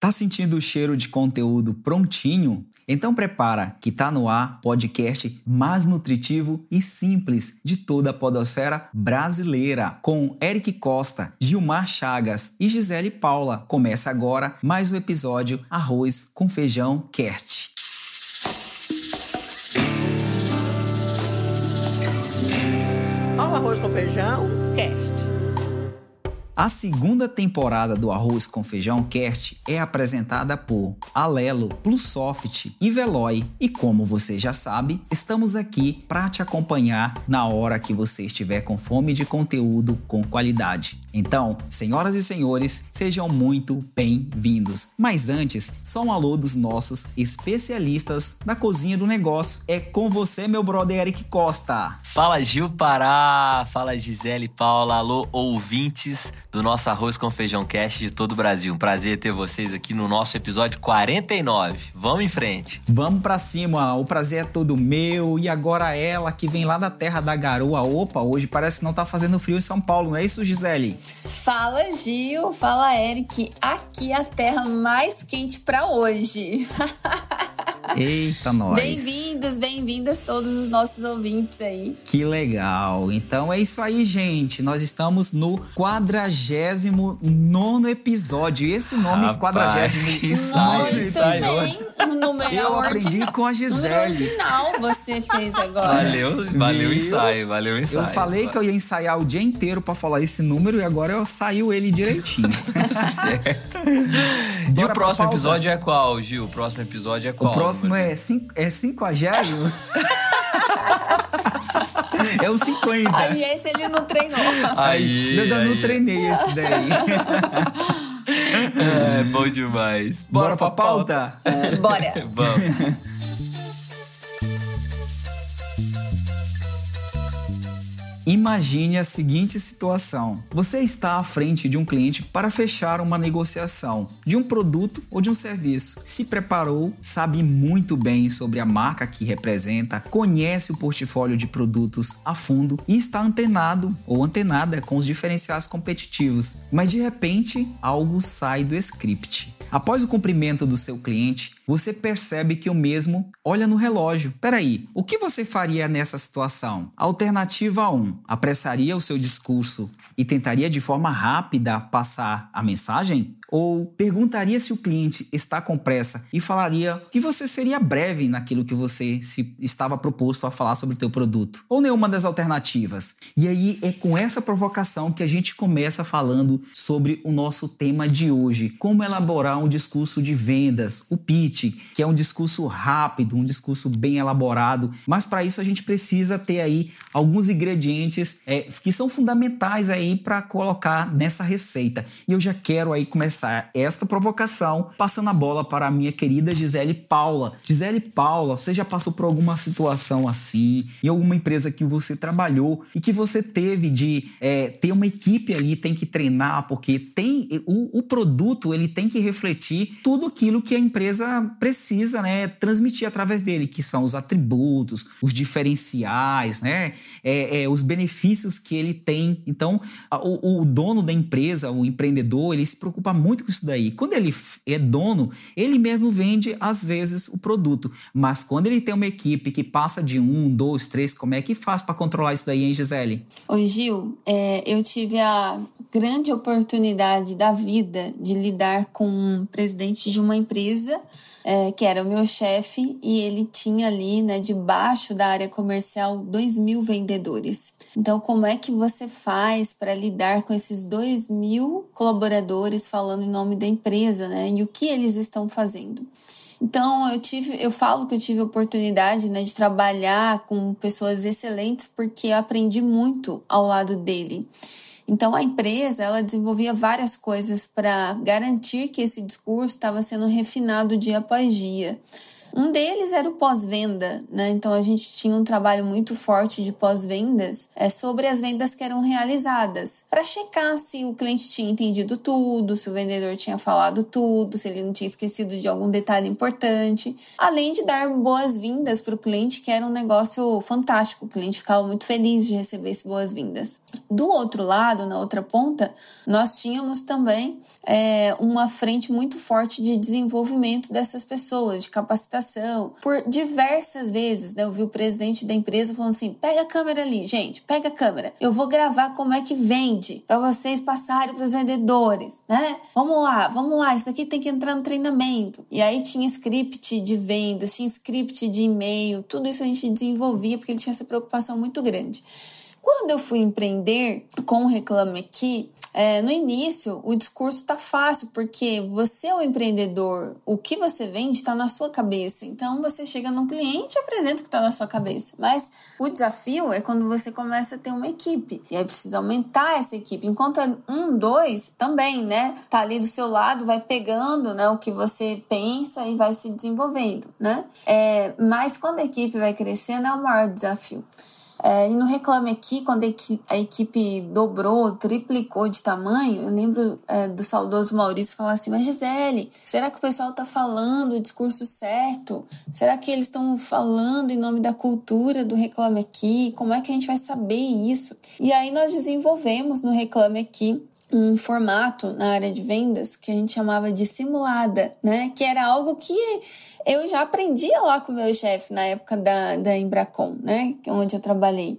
Tá sentindo o cheiro de conteúdo prontinho? Então prepara que tá no ar podcast mais nutritivo e simples de toda a podosfera brasileira, com Eric Costa, Gilmar Chagas e Gisele Paula. Começa agora mais um episódio Arroz com Feijão Cast. O Arroz com Feijão Cast. A segunda temporada do Arroz com Feijão Cast é apresentada por Alelo, Plusoft e Veloy. E como você já sabe, estamos aqui para te acompanhar na hora que você estiver com fome de conteúdo com qualidade. Então, senhoras e senhores, sejam muito bem-vindos. Mas antes, só um alô dos nossos especialistas da cozinha do negócio. É com você, meu brother Eric Costa. Fala Gil Pará, fala Gisele Paula, alô ouvintes do nosso Arroz com Feijão Cast de todo o Brasil. Um prazer ter vocês aqui no nosso episódio 49. Vamos em frente. Vamos para cima, o prazer é todo meu. E agora ela que vem lá da terra da garoa. Opa, hoje parece que não tá fazendo frio em São Paulo, não é isso, Gisele? Fala Gil, fala Eric. Aqui é a terra mais quente para hoje. Eita, nós. Bem-vindos, bem-vindas todos os nossos ouvintes aí. Que legal. Então é isso aí, gente. Nós estamos no 49 episódio. E esse nome, Rapaz, 40 que ensaio, Muito ensaio. bem. O número Eu ordi- aprendi com a Gisele. ordinal você fez agora. Valeu, valeu o Viu? ensaio, valeu o ensaio. Eu falei que eu ia ensaiar o dia inteiro pra falar esse número e agora eu saiu ele direitinho. E Bora o pra próximo episódio é qual, Gil? O próximo episódio é O qual? próximo meu é, cinco, é cinquagésimo? é o 50. Aí esse ele não treinou. Aí, eu não aí. treinei esse daí. É, bom demais. Bora, pra pauta? Bora. Vamos. Imagine a seguinte situação: você está à frente de um cliente para fechar uma negociação de um produto ou de um serviço. Se preparou, sabe muito bem sobre a marca que representa, conhece o portfólio de produtos a fundo e está antenado ou antenada com os diferenciais competitivos. Mas de repente, algo sai do script. Após o cumprimento do seu cliente, você percebe que o mesmo olha no relógio. Peraí, o que você faria nessa situação? Alternativa 1. Apressaria o seu discurso e tentaria de forma rápida passar a mensagem? Ou perguntaria se o cliente está com pressa e falaria que você seria breve naquilo que você se estava proposto a falar sobre o teu produto? Ou nenhuma das alternativas? E aí é com essa provocação que a gente começa falando sobre o nosso tema de hoje, como elaborar um discurso de vendas, o pitch, que é um discurso rápido, um discurso bem elaborado, mas para isso a gente precisa ter aí alguns ingredientes é, que são fundamentais aí para colocar nessa receita. E eu já quero aí começar esta provocação passando a bola para a minha querida Gisele Paula. Gisele Paula, você já passou por alguma situação assim, em alguma empresa que você trabalhou e que você teve de é, ter uma equipe ali, tem que treinar, porque tem o, o produto ele tem que refletir tudo aquilo que a empresa precisa né, transmitir através dele, que são os atributos, os diferenciais, né, é, é, os benefícios que ele tem. Então, a- o, o dono da empresa, o empreendedor, ele se preocupa muito com isso daí. Quando ele é dono, ele mesmo vende, às vezes, o produto. Mas quando ele tem uma equipe que passa de um, dois, três, como é que faz para controlar isso daí, hein, Gisele? Ô Gil, é, eu tive a grande oportunidade da vida de lidar com um presidente de uma empresa é, que era o meu chefe e ele tinha ali, né, debaixo da área comercial, 2 mil vendedores. Então, como é que você faz para lidar com esses 2 mil colaboradores falando em nome da empresa, né? E o que eles estão fazendo? Então eu tive, eu falo que eu tive a oportunidade né, de trabalhar com pessoas excelentes porque eu aprendi muito ao lado dele. Então a empresa ela desenvolvia várias coisas para garantir que esse discurso estava sendo refinado dia após dia. Um deles era o pós-venda, né? Então a gente tinha um trabalho muito forte de pós-vendas é, sobre as vendas que eram realizadas, para checar se o cliente tinha entendido tudo, se o vendedor tinha falado tudo, se ele não tinha esquecido de algum detalhe importante, além de dar boas-vindas para o cliente, que era um negócio fantástico. O cliente ficava muito feliz de receber essas boas-vindas. Do outro lado, na outra ponta, nós tínhamos também é, uma frente muito forte de desenvolvimento dessas pessoas, de capacitação. Por diversas vezes, né, eu vi o presidente da empresa falando assim: pega a câmera ali, gente, pega a câmera. Eu vou gravar como é que vende para vocês passarem para os vendedores, né? Vamos lá, vamos lá, isso daqui tem que entrar no treinamento. E aí tinha script de vendas, tinha script de e-mail, tudo isso a gente desenvolvia porque ele tinha essa preocupação muito grande. Quando eu fui empreender com o Reclame Aqui, é, no início o discurso tá fácil, porque você é o empreendedor, o que você vende está na sua cabeça. Então você chega num cliente e apresenta o que está na sua cabeça. Mas o desafio é quando você começa a ter uma equipe. E aí precisa aumentar essa equipe. Enquanto é um, dois, também, né? Tá ali do seu lado, vai pegando né, o que você pensa e vai se desenvolvendo, né? É, mas quando a equipe vai crescendo, é o maior desafio. É, e no Reclame Aqui, quando a equipe dobrou, triplicou de tamanho, eu lembro é, do saudoso Maurício falar assim: Mas Gisele, será que o pessoal está falando o discurso certo? Será que eles estão falando em nome da cultura do Reclame Aqui? Como é que a gente vai saber isso? E aí nós desenvolvemos no Reclame Aqui um formato na área de vendas que a gente chamava de simulada, né? Que era algo que eu já aprendia lá com o meu chefe na época da, da Embracon, né? É onde eu trabalhei.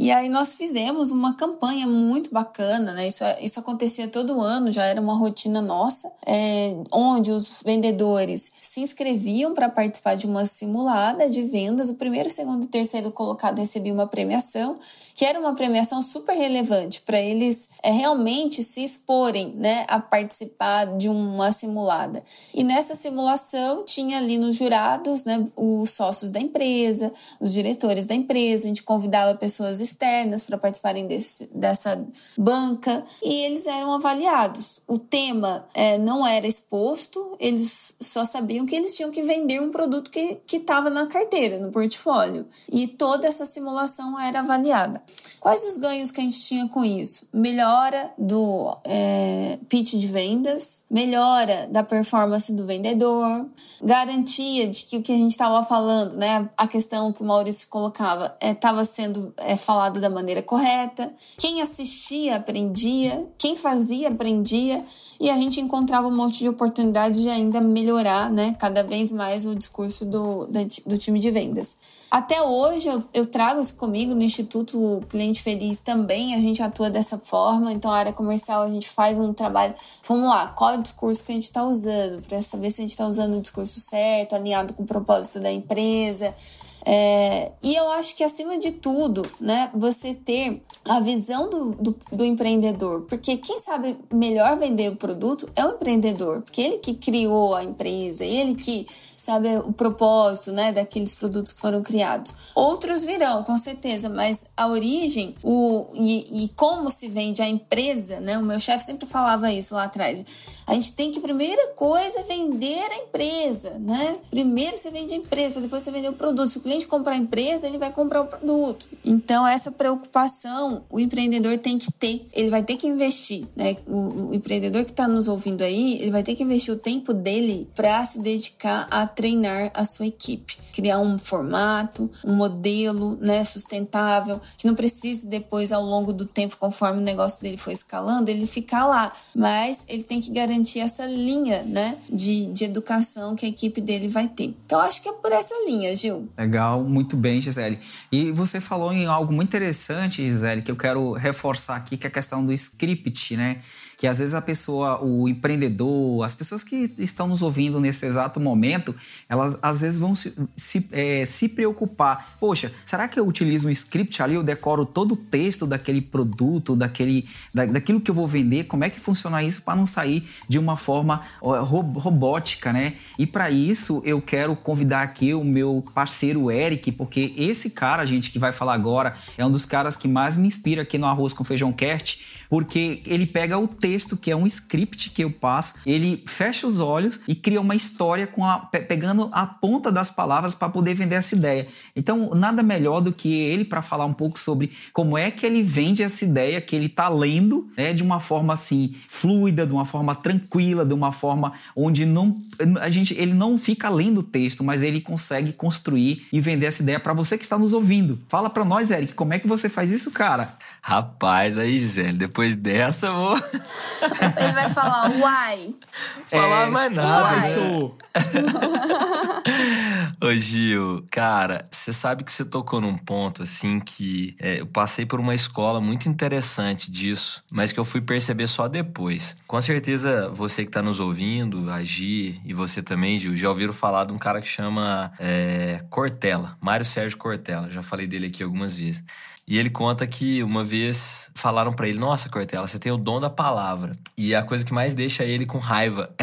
E aí nós fizemos uma campanha muito bacana, né? Isso, isso acontecia todo ano, já era uma rotina nossa, é, onde os vendedores se inscreviam para participar de uma simulada de vendas. O primeiro, segundo e terceiro colocado recebiam uma premiação, que era uma premiação super relevante para eles é, realmente se exporem, né, a participar de uma simulada. E nessa simulação tinha ali nos jurados, né, os sócios da empresa, os diretores da empresa, a gente convidava pessoas externas para participarem desse, dessa banca e eles eram avaliados. O tema é, não era exposto, eles só sabiam que eles tinham que vender um produto que estava na carteira, no portfólio. E toda essa simulação era avaliada. Quais os ganhos que a gente tinha com isso? Melhora do é, pitch de vendas, melhora da performance do vendedor, garantia de que o que a gente estava falando, né, a questão que o Maurício colocava, estava é, sendo é, falado da maneira correta. Quem assistia aprendia, quem fazia aprendia. E a gente encontrava um monte de oportunidades de ainda melhorar, né, cada vez mais o discurso do, do time de vendas. Até hoje eu, eu, trago isso comigo no Instituto Cliente Feliz também, a gente atua dessa forma, então a área comercial a gente faz um trabalho, vamos lá, qual é o discurso que a gente está usando, para saber se a gente está usando o discurso certo, alinhado com o propósito da empresa, é, e eu acho que, acima de tudo, né, você ter a visão do, do, do, empreendedor, porque quem sabe melhor vender o produto é o empreendedor, porque ele que criou a empresa, ele que sabe o propósito, né, daqueles produtos que foram criados. Outros virão, com certeza, mas a origem o, e, e como se vende a empresa, né, o meu chefe sempre falava isso lá atrás, a gente tem que, primeira coisa, vender a empresa, né, primeiro você vende a empresa, depois você vende o produto, se o cliente comprar a empresa, ele vai comprar o produto. Então, essa preocupação o empreendedor tem que ter, ele vai ter que investir, né? O, o empreendedor que está nos ouvindo aí, ele vai ter que investir o tempo dele para se dedicar a treinar a sua equipe, criar um formato, um modelo, né, sustentável, que não precise depois, ao longo do tempo, conforme o negócio dele for escalando, ele ficar lá. Mas ele tem que garantir essa linha, né, de, de educação que a equipe dele vai ter. Então, acho que é por essa linha, Gil. Legal, muito bem, Gisele. E você falou em algo muito interessante, Gisele, que eu quero reforçar aqui, que é a questão do script, né? Que às vezes a pessoa, o empreendedor, as pessoas que estão nos ouvindo nesse exato momento, elas às vezes vão se, se, é, se preocupar. Poxa, será que eu utilizo um script ali, eu decoro todo o texto daquele produto, daquele, da, daquilo que eu vou vender? Como é que funciona isso para não sair de uma forma robótica, né? E para isso eu quero convidar aqui o meu parceiro Eric, porque esse cara, gente, que vai falar agora, é um dos caras que mais me inspira aqui no Arroz com Feijão Cast, porque ele pega o texto que é um script que eu passo, ele fecha os olhos e cria uma história com a, pegando a ponta das palavras para poder vender essa ideia. Então, nada melhor do que ele para falar um pouco sobre como é que ele vende essa ideia que ele está lendo, né, de uma forma assim fluida, de uma forma tranquila, de uma forma onde não a gente ele não fica lendo o texto, mas ele consegue construir e vender essa ideia para você que está nos ouvindo. Fala para nós, Eric, como é que você faz isso, cara? Rapaz, aí, Gisele, depois dessa eu vou. Ele vai falar, uai. Falar é, mais nada. Uai, né? sou. Ô Gil, cara, você sabe que você tocou num ponto assim que é, eu passei por uma escola muito interessante disso, mas que eu fui perceber só depois. Com certeza você que tá nos ouvindo, a Gi e você também, Gil, já ouviram falar de um cara que chama é, Cortella, Mário Sérgio Cortella. Já falei dele aqui algumas vezes. E ele conta que uma vez falaram para ele: Nossa, Cortella, você tem o dom da palavra. E a coisa que mais deixa ele com raiva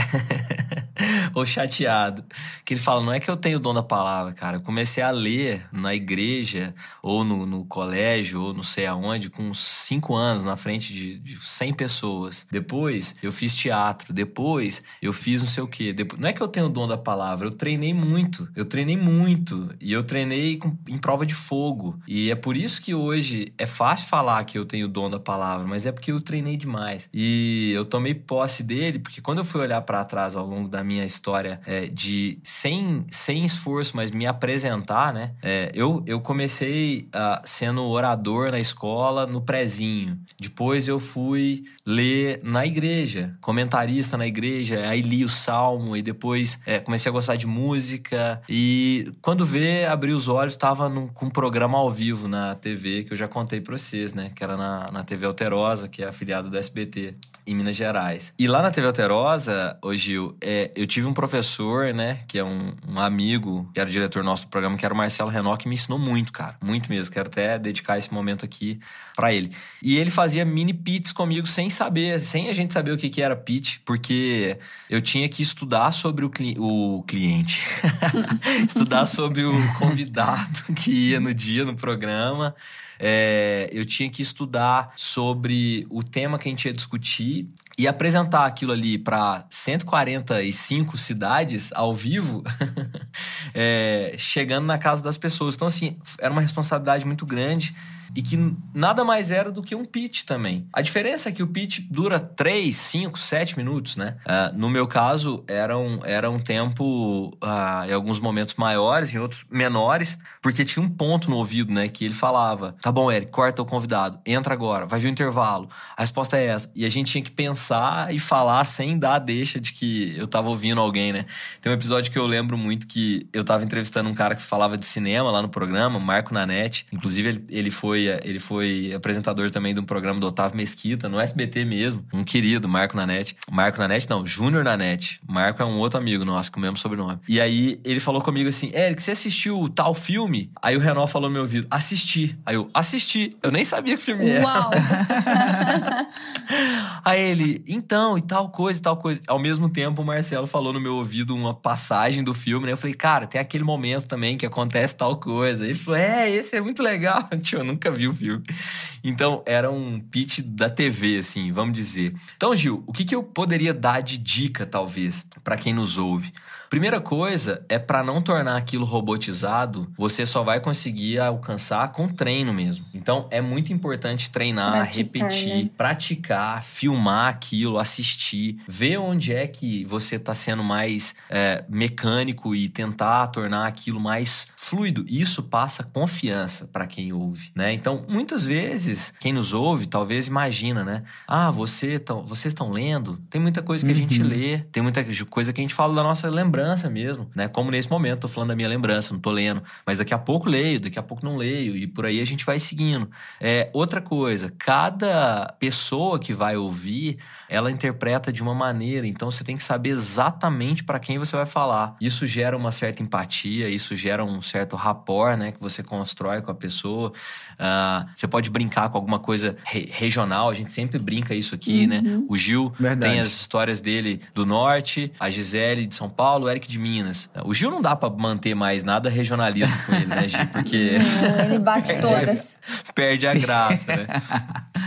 ou chateado. Que ele fala: não é que eu tenho o dom da palavra, cara. Eu comecei a ler na igreja, ou no, no colégio, ou não sei aonde, com cinco anos, na frente de, de 100 pessoas. Depois eu fiz teatro. Depois eu fiz não sei o quê. Depois, não é que eu tenho o dom da palavra, eu treinei muito. Eu treinei muito. E eu treinei com, em prova de fogo. E é por isso que hoje é fácil falar que eu tenho o dom da palavra, mas é porque eu treinei demais. E eu tomei posse dele, porque quando eu fui olhar para trás ao longo da minha história é, de sem, sem esforço, mas me apresentar, né? É, eu, eu comecei uh, sendo orador na escola, no prezinho. Depois eu fui ler na igreja, comentarista na igreja, aí li o salmo e depois é, comecei a gostar de música. E quando vê, abri os olhos, estava com um programa ao vivo na TV que eu já contei para vocês, né? Que era na, na TV Alterosa, que é afiliada do SBT em Minas Gerais. E lá na TV Alterosa, ô Gil, é, eu tive um professor, né, que é um, um, amigo, que era diretor nosso do programa, que era o Marcelo Renault, que me ensinou muito, cara. Muito mesmo. Quero até dedicar esse momento aqui para ele. E ele fazia mini pits comigo sem saber, sem a gente saber o que, que era pitch, porque eu tinha que estudar sobre o, cli o cliente, estudar sobre o convidado que ia no dia no programa é, eu tinha que estudar sobre o tema que a gente ia discutir e apresentar aquilo ali para 145 cidades ao vivo, é, chegando na casa das pessoas. Então, assim, era uma responsabilidade muito grande e que nada mais era do que um pitch também. A diferença é que o pitch dura 3, 5, 7 minutos, né? Uh, no meu caso, era um, era um tempo, uh, em alguns momentos maiores, em outros menores, porque tinha um ponto no ouvido, né? Que ele falava: tá bom, Eric, corta o convidado, entra agora, vai vir o intervalo. A resposta é essa. E a gente tinha que pensar e falar sem dar deixa de que eu tava ouvindo alguém, né? Tem um episódio que eu lembro muito que eu tava entrevistando um cara que falava de cinema lá no programa, Marco Nanete. Inclusive, ele, ele foi ele foi apresentador também de um programa do Otávio Mesquita, no SBT mesmo. Um querido, Marco Nanete. Marco Nanete, não, Júnior Nanete. Marco é um outro amigo nosso, com o mesmo sobrenome. E aí ele falou comigo assim: Eric, você assistiu tal filme? Aí o Renault falou no meu ouvido: assisti. Aí eu, assisti. Eu nem sabia que filme era. Uau! aí ele, então, e tal coisa, e tal coisa. Ao mesmo tempo, o Marcelo falou no meu ouvido uma passagem do filme, né? Eu falei, cara, tem aquele momento também que acontece tal coisa. Ele falou: é, esse é muito legal. Tio, eu nunca vi o filme. Então, era um pitch da TV, assim, vamos dizer. Então, Gil, o que, que eu poderia dar de dica, talvez, para quem nos ouve? Primeira coisa é para não tornar aquilo robotizado, você só vai conseguir alcançar com treino mesmo. Então é muito importante treinar, praticar, repetir, né? praticar, filmar aquilo, assistir, ver onde é que você está sendo mais é, mecânico e tentar tornar aquilo mais fluido. Isso passa confiança para quem ouve, né? Então muitas vezes quem nos ouve talvez imagina, né? Ah, você tão, vocês estão lendo? Tem muita coisa que a gente uhum. lê, tem muita coisa que a gente fala da nossa lembrança lembrança mesmo, né? Como nesse momento, tô falando da minha lembrança, não tô lendo. Mas daqui a pouco leio, daqui a pouco não leio, e por aí a gente vai seguindo. É, outra coisa, cada pessoa que vai ouvir, ela interpreta de uma maneira, então você tem que saber exatamente para quem você vai falar. Isso gera uma certa empatia, isso gera um certo rapport, né? Que você constrói com a pessoa. Uh, você pode brincar com alguma coisa re regional, a gente sempre brinca isso aqui, né? uhum. né? O Gil Verdade. tem as histórias dele do norte, a Gisele de São Paulo, o Eric de Minas. O Gil não dá para manter mais nada regionalista com ele, né, Gil? Porque. Não, ele bate todas. Perde a graça, né?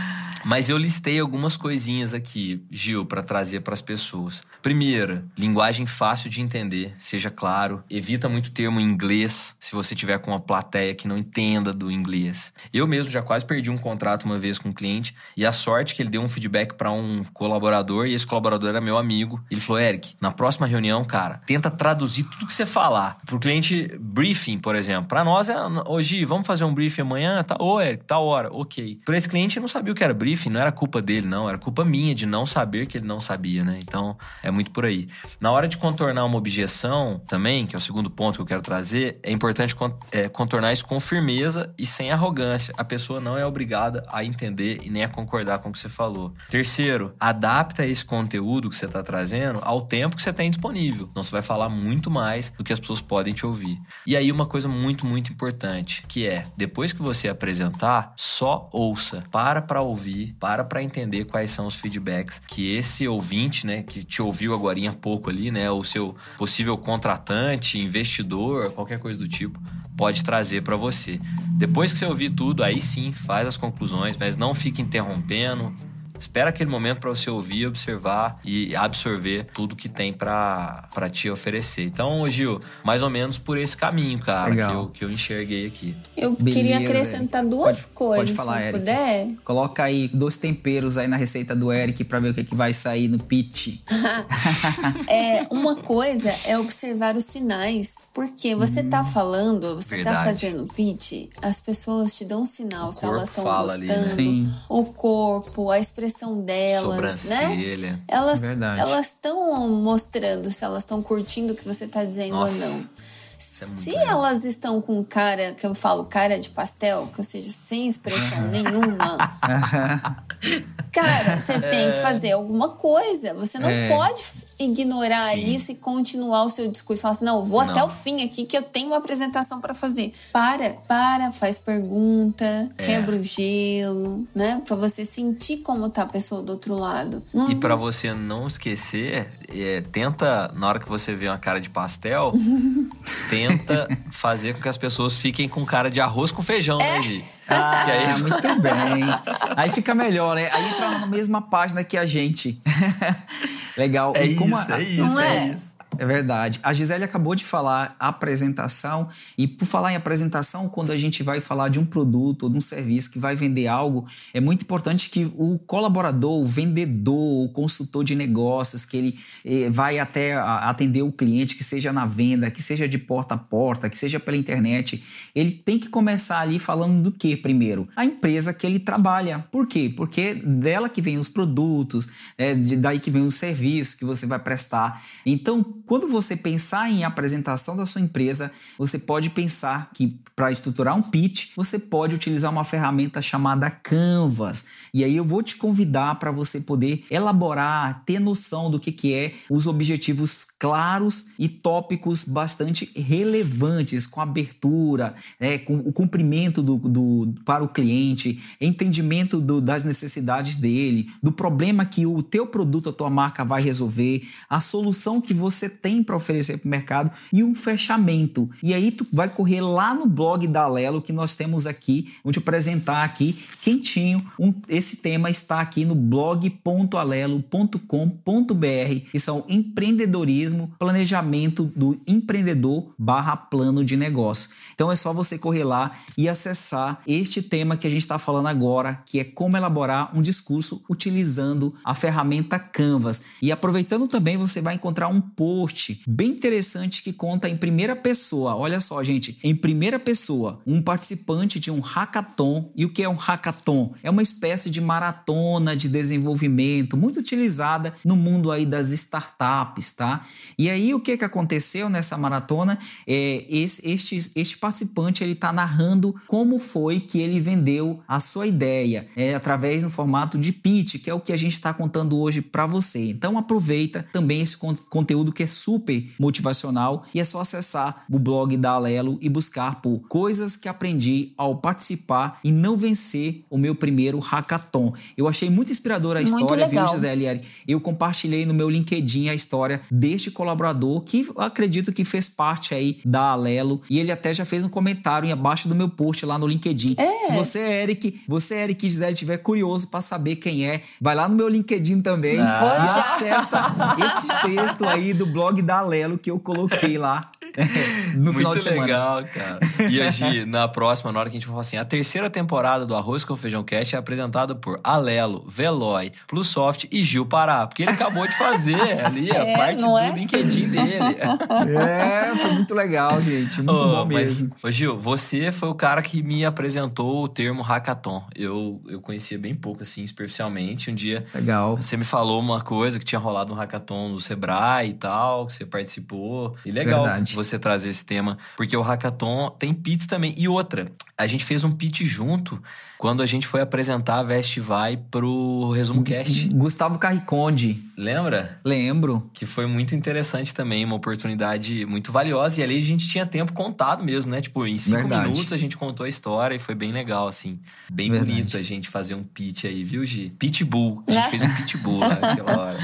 Mas eu listei algumas coisinhas aqui, Gil, para trazer para as pessoas. Primeira, linguagem fácil de entender, seja claro. Evita muito termo em inglês, se você tiver com uma plateia que não entenda do inglês. Eu mesmo já quase perdi um contrato uma vez com um cliente e a sorte que ele deu um feedback para um colaborador e esse colaborador era meu amigo. Ele falou: "Eric, na próxima reunião, cara, tenta traduzir tudo que você falar pro cliente briefing, por exemplo. Para nós é hoje, vamos fazer um briefing amanhã, tá? Ô, Eric, tá hora. OK. Para esse cliente não sabia o que era briefing, não era culpa dele, não, era culpa minha de não saber que ele não sabia, né? Então, é muito por aí. Na hora de contornar uma objeção também, que é o segundo ponto que eu quero trazer, é importante é, contornar isso com firmeza e sem arrogância. A pessoa não é obrigada a entender e nem a concordar com o que você falou. Terceiro, adapta esse conteúdo que você está trazendo ao tempo que você tem disponível. Então você vai falar muito mais do que as pessoas podem te ouvir. E aí uma coisa muito, muito importante, que é, depois que você apresentar, só ouça. Para para ouvir, para para entender quais são os feedbacks que esse ouvinte, né, que te ouviu agora há pouco ali, né, o seu possível contratante, investidor, qualquer coisa do tipo, pode trazer para você. Depois que você ouvir tudo, aí sim, faz as conclusões, mas não fique interrompendo, Espera aquele momento para você ouvir, observar e absorver tudo que tem para te oferecer. Então, Gil, mais ou menos por esse caminho, cara, que eu, que eu enxerguei aqui. Eu Beleza. queria acrescentar duas pode, coisas, pode falar, se Eric. puder. Coloca aí dois temperos aí na receita do Eric para ver o que, que vai sair no pitch. é, uma coisa é observar os sinais, porque você hum, tá falando, você tá verdade. tá fazendo pitch, as pessoas te dão um sinal o se elas estão gostando, ali, né? o corpo, a expressão expressão delas, né? Elas elas estão mostrando se elas estão curtindo o que você está dizendo Nossa. ou não. É Se elas estão com cara, que eu falo cara de pastel, que ou seja, sem expressão nenhuma, cara, você tem que fazer alguma coisa. Você não é. pode ignorar Sim. isso e continuar o seu discurso. Falar assim, não, vou não. até o fim aqui que eu tenho uma apresentação para fazer. Para, para, faz pergunta, é. quebra o gelo, né? Para você sentir como tá a pessoa do outro lado. Uhum. E para você não esquecer, é, tenta, na hora que você vê uma cara de pastel, tenta fazer com que as pessoas fiquem com cara de arroz com feijão, né, é. né, Gi? Ah, aí... muito bem. Aí fica melhor, né? Aí entra na mesma página que a gente. Legal. É e isso, a... é isso, é, é isso. É verdade. A Gisele acabou de falar apresentação, e por falar em apresentação, quando a gente vai falar de um produto ou de um serviço que vai vender algo, é muito importante que o colaborador, o vendedor, o consultor de negócios, que ele eh, vai até atender o cliente, que seja na venda, que seja de porta a porta, que seja pela internet, ele tem que começar ali falando do que primeiro? A empresa que ele trabalha. Por quê? Porque dela que vem os produtos, é, daí que vem o serviço que você vai prestar. Então, quando você pensar em apresentação da sua empresa, você pode pensar que para estruturar um pitch, você pode utilizar uma ferramenta chamada Canvas. E aí eu vou te convidar para você poder elaborar, ter noção do que, que é os objetivos claros e tópicos bastante relevantes, com abertura, né, com o cumprimento do, do, para o cliente, entendimento do, das necessidades dele, do problema que o teu produto, a tua marca vai resolver, a solução que você tem para oferecer para o mercado e um fechamento. E aí tu vai correr lá no blog da Lelo que nós temos aqui, vou te apresentar aqui quentinho um, esse tema está aqui no blog.alelo.com.br, que são empreendedorismo, planejamento do empreendedor barra plano de negócio. Então é só você correr lá e acessar este tema que a gente está falando agora, que é como elaborar um discurso utilizando a ferramenta Canvas. E aproveitando também, você vai encontrar um post bem interessante que conta em primeira pessoa. Olha só, gente, em primeira pessoa, um participante de um hackathon. E o que é um hackathon? É uma espécie de maratona de desenvolvimento muito utilizada no mundo aí das startups, tá? E aí o que que aconteceu nessa maratona? É esse, este, este participante ele está narrando como foi que ele vendeu a sua ideia é, através do formato de pitch, que é o que a gente está contando hoje para você. Então aproveita também esse conteúdo que é super motivacional e é só acessar o blog da Alelo e buscar por coisas que aprendi ao participar e não vencer o meu primeiro hackathon. Eu achei muito inspiradora a Muito história, legal. viu, Gisele? Eu compartilhei no meu LinkedIn a história deste colaborador que acredito que fez parte aí da Alelo e ele até já fez um comentário abaixo do meu post lá no LinkedIn. É. Se você, Eric, você, Eric e Gisele, estiver curioso para saber quem é, vai lá no meu LinkedIn também Ah. E acessa esse texto aí do blog da Alelo que eu coloquei lá no final Muito de semana. legal, cara. E a Gi, na próxima, na hora que a gente for falar assim, a terceira temporada do Arroz com Feijão Cast é apresentada por Alelo, Veloy, Plusoft e Gil Pará. Porque ele acabou de fazer ali a É, parte do é? LinkedIn dele. É, foi muito legal, gente. Muito Ô, bom mas, mesmo. ô, Gil, você foi o cara que me apresentou o termo hackathon. Eu, eu conhecia bem pouco, assim, superficialmente. Um dia Legal. você me falou uma coisa que tinha rolado um hackathon do Sebrae e tal, que você participou. E legal Verdade. Você trazer esse tema, porque o hackathon tem pitch também. E outra, a gente fez um pitch junto quando a gente foi apresentar a Vestivai pro Resumo Cast. Gustavo Carriconde, Lembra? lembro. Que foi muito interessante também, uma oportunidade muito valiosa. E ali a gente tinha tempo contado mesmo, né? Tipo, em cinco Verdade. minutos a gente contou a história e foi bem legal, assim. Bem Verdade. bonito a gente fazer um pitch aí, viu, Gi? Pitbull. A gente fez um pitbull lá naquela hora.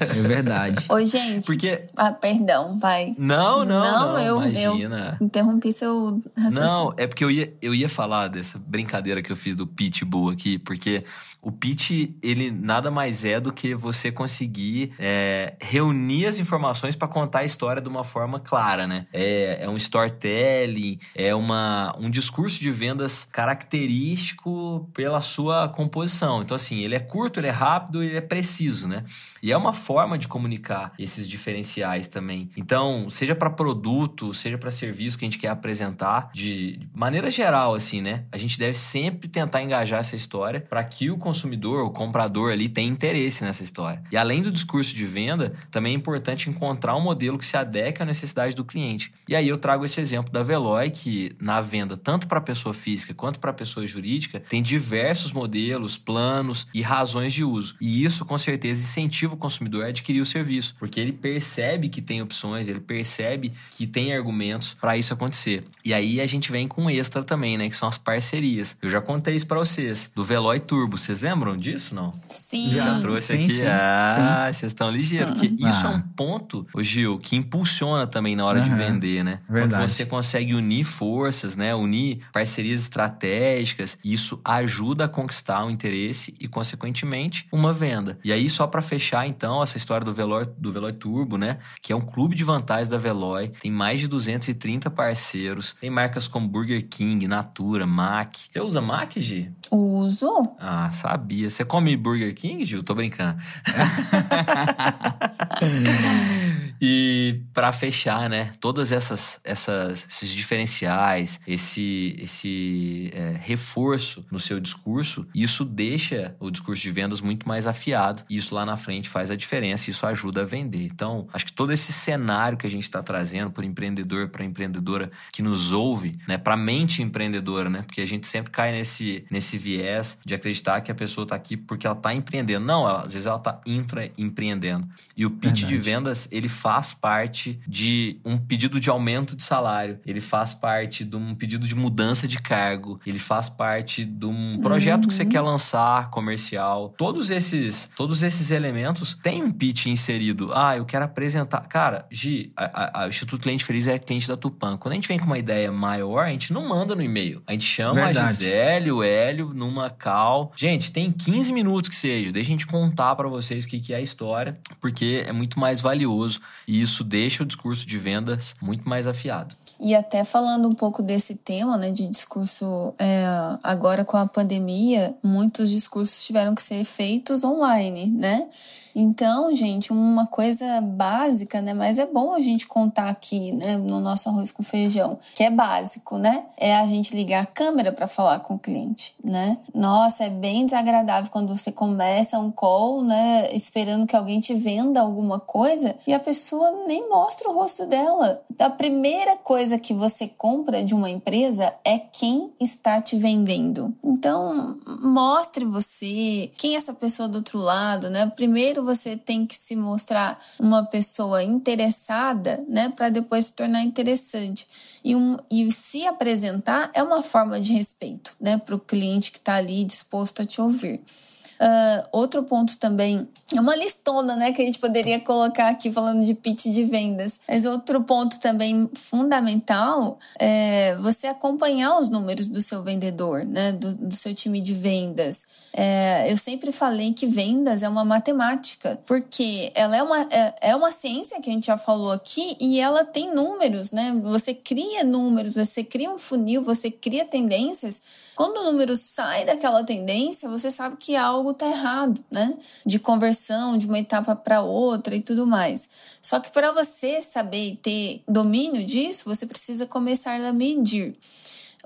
É verdade. Oi, gente. Porque. Ah, perdão, vai. Não, não, Não, não. eu- imagina. Interrompi seu raciocínio. Não, é porque eu ia, eu ia falar dessa brincadeira que eu fiz do pitbull aqui, porque o pitch, ele nada mais é do que você conseguir é, reunir as informações para contar a história de uma forma clara, né? É, é um storytelling, é uma, um discurso de vendas característico pela sua composição. Então, assim, ele é curto, ele é rápido, ele é preciso, né? E é uma forma de comunicar esses diferenciais também. Então, seja para produto, seja para serviço que a gente quer apresentar, de maneira geral, assim, né? A gente deve sempre tentar engajar essa história para que o consumidor, o comprador ali, tenha interesse nessa história. E além do discurso de venda, também é importante encontrar um modelo que se adeque à necessidade do cliente. E aí eu trago esse exemplo da Veloy, que na venda, tanto para pessoa física quanto para pessoa jurídica, tem diversos modelos, planos e razões de uso. E isso, com certeza, incentiva o consumidor a adquirir o serviço, porque ele percebe que tem opções, ele percebe que tem argumentos para isso acontecer. E aí a gente vem com um extra também, né, que são as parcerias. Eu já contei isso para vocês, do Veloy Turbo. Vocês lembram disso, não? Sim. Já. trouxe Sim, aqui. sim, ah, vocês estão ligeiros. Porque isso é Ah. um ponto, ô Gil, que impulsiona também na hora de vender, né? Verdade. Quando você consegue unir forças, né? Unir parcerias estratégicas, isso ajuda a conquistar um interesse e, consequentemente, uma venda. E aí, só para fechar, então, essa história do Veloy, do Veloy Turbo, né? Que é um clube de vantagens da Veloy. Tem mais de 230 parceiros. Tem marcas como Burger King, Natura, Mac. Você usa Mac, Gi? Uso. Ah, sabia. Você come Burger King, Gil? Tô brincando. e para fechar, né? Todas essas, essas esses diferenciais, esse esse é, reforço no seu discurso, isso deixa o discurso de vendas muito mais afiado. E isso lá na frente faz a diferença. Isso ajuda a vender. Então, acho que todo esse cenário que a gente está trazendo para empreendedor, para empreendedora que nos ouve, né? Para mente empreendedora, né? Porque a gente sempre cai nesse nesse viés de acreditar que a pessoa está aqui porque ela está empreendendo. Não, ela- às vezes ela está intraempreendendo. E o pitch de Verdade. vendas, ele faz parte de um pedido de aumento de salário, ele faz parte de um pedido de mudança de cargo, ele faz parte de um projeto que você quer lançar, comercial. Todos esses, todos esses elementos têm um pitch inserido. Ah, eu quero apresentar. Cara, Gi, a, a- a- o Instituto Cliente Feliz é cliente da Tupan. Quando a gente vem com uma ideia maior, a gente não manda no e-mail. A gente chama a Verdade. Gisele, o Hélio, numa call. Gente, tem 15 minutos que seja. Deixa a gente contar pra vocês o que, que é a história, porque é muito mais valioso e isso deixa o discurso de vendas muito mais afiado. E até falando um pouco desse tema, né, de discurso, é, agora com a pandemia, muitos discursos tiveram que ser feitos online, né? Então, gente, uma coisa básica, né? Mas é bom a gente contar aqui, né, no nosso arroz com feijão, que é básico, né? É a gente ligar a câmera para falar com o cliente, né? Nossa, é bem desagradável quando você começa um call, né, esperando que alguém te venda alguma coisa e a pessoa nem mostra o rosto dela. Então, a primeira coisa que você compra de uma empresa é quem está te vendendo. Então, mostre você, quem é essa pessoa do outro lado, né? Primeiro você tem que se mostrar uma pessoa interessada, né, para depois se tornar interessante. E, um, e se apresentar é uma forma de respeito, né, para o cliente que está ali disposto a te ouvir. Uh, outro ponto também é uma listona, né, que a gente poderia colocar aqui falando de pitch de vendas. Mas outro ponto também fundamental é você acompanhar os números do seu vendedor, né, do, do seu time de vendas. É, eu sempre falei que vendas é uma matemática, porque ela é uma, é, é uma ciência que a gente já falou aqui e ela tem números, né? Você cria números, você cria um funil, você cria tendências. Quando o número sai daquela tendência, você sabe que algo está errado, né? De conversão de uma etapa para outra e tudo mais. Só que para você saber e ter domínio disso, você precisa começar a medir.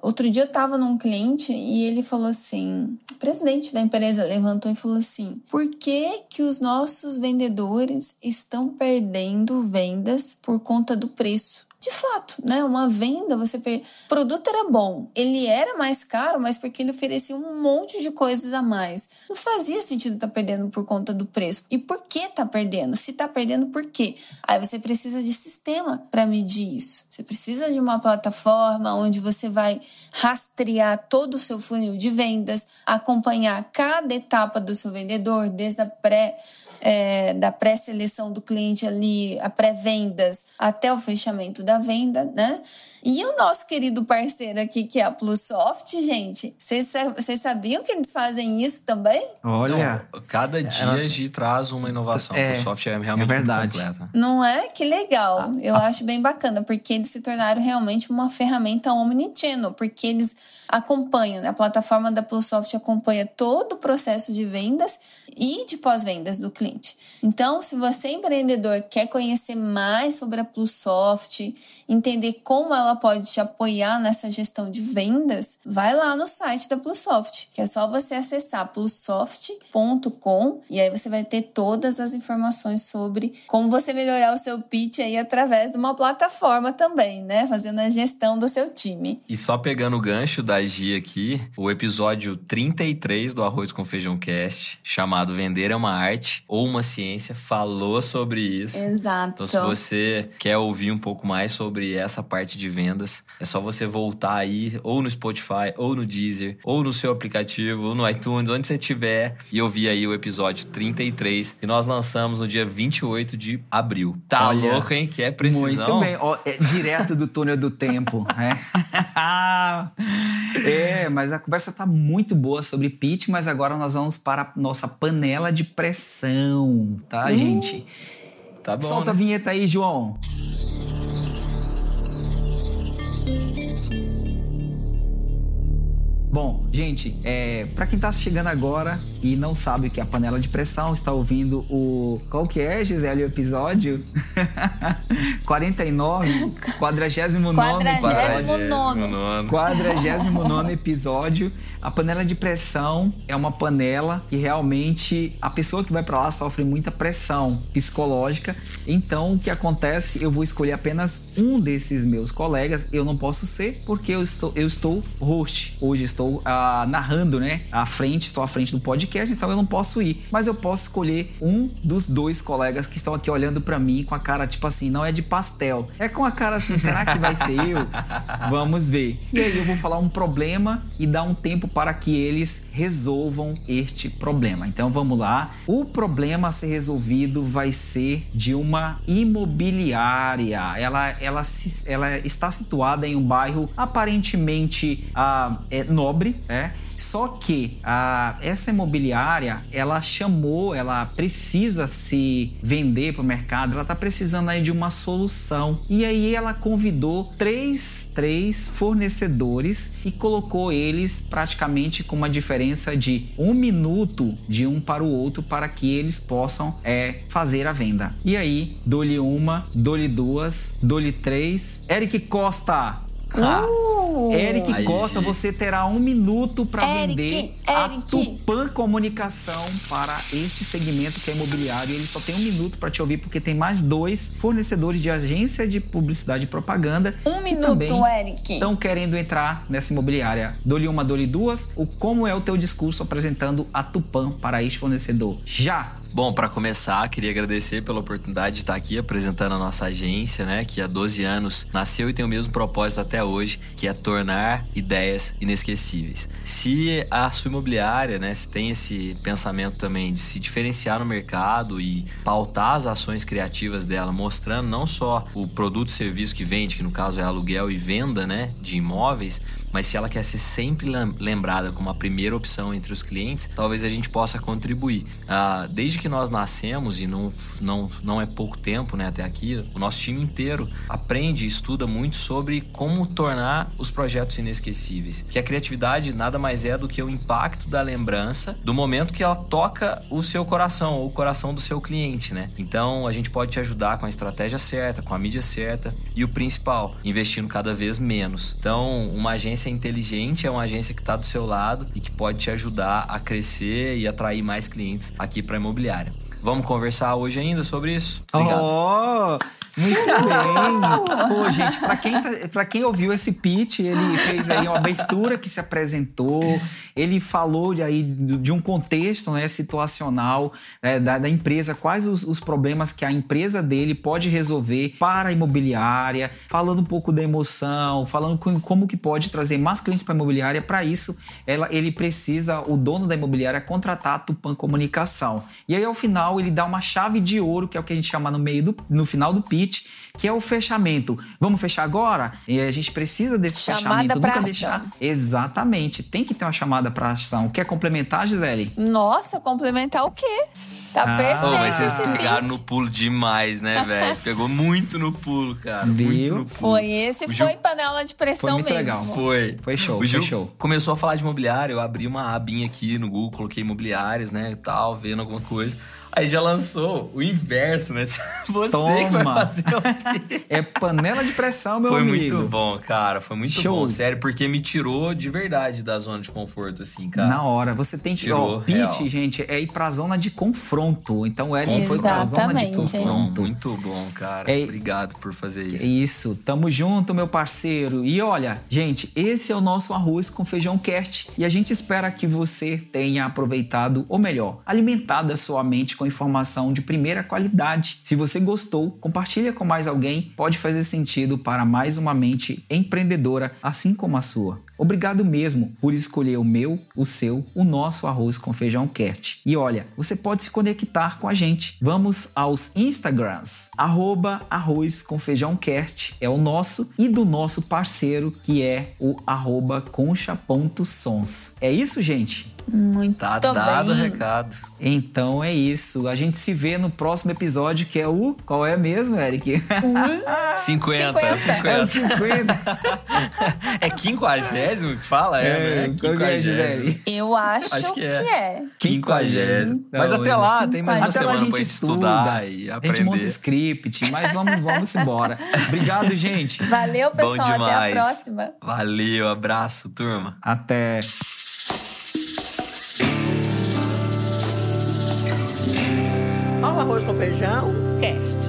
Outro dia eu estava num cliente e ele falou assim: o presidente da empresa levantou e falou assim: por que, que os nossos vendedores estão perdendo vendas por conta do preço? De fato, né? Uma venda, você per... o produto era bom, ele era mais caro, mas porque ele oferecia um monte de coisas a mais. Não fazia sentido estar tá perdendo por conta do preço. E por que tá perdendo? Se tá perdendo, por quê? Aí você precisa de sistema para medir isso. Você precisa de uma plataforma onde você vai rastrear todo o seu funil de vendas, acompanhar cada etapa do seu vendedor, desde a pré é, da pré-seleção do cliente ali, a pré-vendas, até o fechamento da venda, né? E o nosso querido parceiro aqui, que é a Plusoft, gente, vocês sabiam que eles fazem isso também? Olha, Não, cada dia ela... a gente traz uma inovação. É, a Plusoft é realmente é verdade. completa. Não é? Que legal. Eu ah. acho bem bacana, porque eles se tornaram realmente uma ferramenta omnichannel, porque eles acompanha, né? a plataforma da Plusoft acompanha todo o processo de vendas e de pós-vendas do cliente. Então, se você empreendedor quer conhecer mais sobre a Plusoft, entender como ela pode te apoiar nessa gestão de vendas, vai lá no site da Plusoft, que é só você acessar plusoft.com e aí você vai ter todas as informações sobre como você melhorar o seu pitch aí através de uma plataforma também, né? Fazendo a gestão do seu time. E só pegando o gancho da Gi aqui, o episódio 33 do Arroz com Feijão Cast, chamado Vender é uma Arte ou uma Ciência, falou sobre isso. Exato. Então, se você quer ouvir um pouco mais sobre essa parte de vendas, é só você voltar aí, ou no Spotify, ou no Deezer, ou no seu aplicativo, ou no iTunes, onde você estiver, e ouvir aí o episódio 33, que nós lançamos no dia 28 de abril. Tá Olha, louco, hein? Que é precisão. Muito bem. Ó, é direto do túnel do tempo, né? É, mas a conversa tá muito boa sobre pitch, mas agora nós vamos para a nossa panela de pressão, tá, uh, gente? Tá bom. Solta né? a vinheta aí, João. Bom, gente, é, para quem tá chegando agora e não sabe o que é a panela de pressão, está ouvindo o. Qual que é, Gisele, o episódio? 49? 49 49 49 episódio. A panela de pressão é uma panela que realmente a pessoa que vai para lá sofre muita pressão psicológica. Então, o que acontece? Eu vou escolher apenas um desses meus colegas. Eu não posso ser porque eu estou, eu estou host. Hoje estou uh, narrando, né? À frente, estou à frente do podcast, então eu não posso ir. Mas eu posso escolher um dos dois colegas que estão aqui olhando para mim com a cara tipo assim, não é de pastel. É com a cara assim, será que vai ser eu? Vamos ver. E aí eu vou falar um problema e dar um tempo para que eles resolvam este problema. Então vamos lá. O problema a ser resolvido vai ser de uma imobiliária. Ela, ela, ela está situada em um bairro aparentemente ah, é, nobre, né? Só que a, essa imobiliária, ela chamou, ela precisa se vender para o mercado, ela está precisando aí de uma solução. E aí ela convidou três, três fornecedores e colocou eles praticamente com uma diferença de um minuto de um para o outro para que eles possam é, fazer a venda. E aí, dou-lhe uma, dou-lhe duas, dou-lhe três. Eric Costa, Uh, Eric Aí, Costa, você terá um minuto para Eric, vender a Eric. Tupan Comunicação para este segmento que é imobiliário. Ele só tem um minuto para te ouvir, porque tem mais dois fornecedores de agência de publicidade e propaganda. Um minuto, Eric. Estão querendo entrar nessa imobiliária. Dou-lhe uma, dou-lhe duas. O como é o teu discurso apresentando a Tupan para este fornecedor? Já! Bom, para começar, queria agradecer pela oportunidade de estar aqui apresentando a nossa agência, né, que há 12 anos nasceu e tem o mesmo propósito até hoje, que é tornar ideias inesquecíveis. Se a sua imobiliária, né, se tem esse pensamento também de se diferenciar no mercado e pautar as ações criativas dela, mostrando não só o produto e serviço que vende, que no caso é aluguel e venda, né, de imóveis, mas se ela quer ser sempre lem- lembrada como a primeira opção entre os clientes, talvez a gente possa contribuir. Ah, desde que nós nascemos, e não, não, não é pouco tempo né, até aqui, o nosso time inteiro aprende e estuda muito sobre como tornar os projetos inesquecíveis. Que a criatividade nada mais é do que o impacto da lembrança do momento que ela toca o seu coração ou o coração do seu cliente, né? Então a gente pode te ajudar com a estratégia certa, com a mídia certa e o principal, investindo cada vez menos. Então, uma agência inteligente é uma agência que está do seu lado e que pode te ajudar a crescer e atrair mais clientes aqui para a imobiliária. Vamos conversar hoje ainda sobre isso? Obrigado. Oh, muito bem! Pô, gente, pra quem, tá- pra quem ouviu esse pitch, ele fez aí uma abertura que se apresentou, ele falou de, aí, de um contexto né, situacional né, da, da empresa, quais os, os problemas que a empresa dele pode resolver para a imobiliária, falando um pouco da emoção, falando com- como que pode trazer mais clientes para a imobiliária. Para isso, ela, ele precisa, o dono da imobiliária, contratar a Tupan Comunicação. E aí, ao final, ele dá uma chave de ouro, que é o que a gente chama no meio do, no final do pitch, que é o fechamento. Vamos fechar agora? E a gente precisa desse Chamada fechamento. pra Nunca ação. deixar. Exatamente. Tem que ter uma chamada para ação. Quer complementar, Gisele? Nossa, complementar o quê? Tá Ah, perfeito mas vocês esse pegaram no pulo demais, né, velho? Pegou muito no pulo, cara. Muito Viu? no pulo. Foi, esse O Gil- foi panela de pressão Foi muito mesmo. legal. Foi. Foi show, O Gil foi show. começou a falar de imobiliário, eu abri uma abinha aqui no Google, coloquei imobiliários, né, e tal, vendo alguma coisa. Aí já lançou o inverso, né? Você que vai Toma. fazer o. É panela de pressão, meu Foi amigo. muito bom, cara. Foi muito Show. bom, sério, porque me tirou de verdade da zona de conforto, assim, cara. Na hora, você tem que. Tirou, Ó, pitch, real. gente, é ir pra zona de confronto. Então, o Eric foi pra zona de confronto. muito bom, cara. É- Obrigado por fazer isso. Isso, tamo junto, meu parceiro. E olha, gente, esse é o nosso arroz com feijão cast e a gente espera que você tenha aproveitado, ou melhor, alimentado a sua mente com informação de primeira qualidade. Se você gostou, compartilha com mais alguém, pode fazer sentido para mais uma mente empreendedora, assim como a sua. Obrigado mesmo por escolher o meu, o seu, o nosso arroz com feijão cast. E olha, você pode se conectar com a gente. Vamos aos Instagrams. Arroba arroz com feijão cast é o nosso e do nosso parceiro que é o arroba concha.sons. É isso, gente? Muito Tá dado o recado. Então é isso. A gente se vê no próximo episódio que é o. Qual é mesmo, Eric? 50, 50. É o 50. 50. É quinquagésimo que fala? É, É, né? é, Gisele? Eu acho, Acho que que é. é. Quinquagésimo. Mas até é. lá, tem mais uma Até lá a semana gente pra gente estuda, estudar e a aprender. gente monta script, mas vamos, vamos embora. Obrigado, gente. Valeu, Bom pessoal. Até a próxima. Valeu, abraço, turma. Até. Arroz com feijão, cast.